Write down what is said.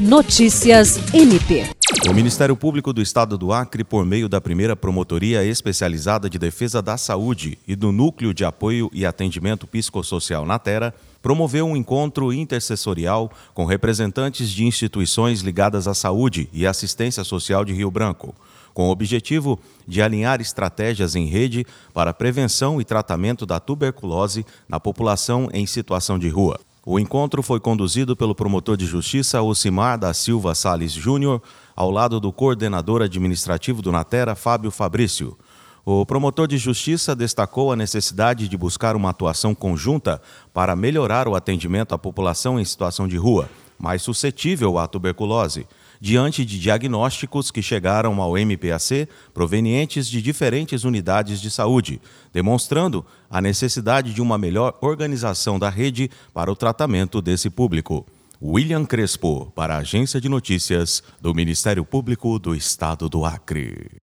Notícias MP. O Ministério Público do Estado do Acre, por meio da primeira Promotoria Especializada de Defesa da Saúde e do Núcleo de Apoio e Atendimento Psicossocial na Terra, promoveu um encontro intercessorial com representantes de instituições ligadas à saúde e assistência social de Rio Branco, com o objetivo de alinhar estratégias em rede para prevenção e tratamento da tuberculose na população em situação de rua. O encontro foi conduzido pelo promotor de justiça Ocimar da Silva Sales Júnior, ao lado do coordenador administrativo do Natera, Fábio Fabrício. O promotor de justiça destacou a necessidade de buscar uma atuação conjunta para melhorar o atendimento à população em situação de rua, mais suscetível à tuberculose, diante de diagnósticos que chegaram ao MPAC provenientes de diferentes unidades de saúde, demonstrando a necessidade de uma melhor organização da rede para o tratamento desse público. William Crespo, para a Agência de Notícias do Ministério Público do Estado do Acre.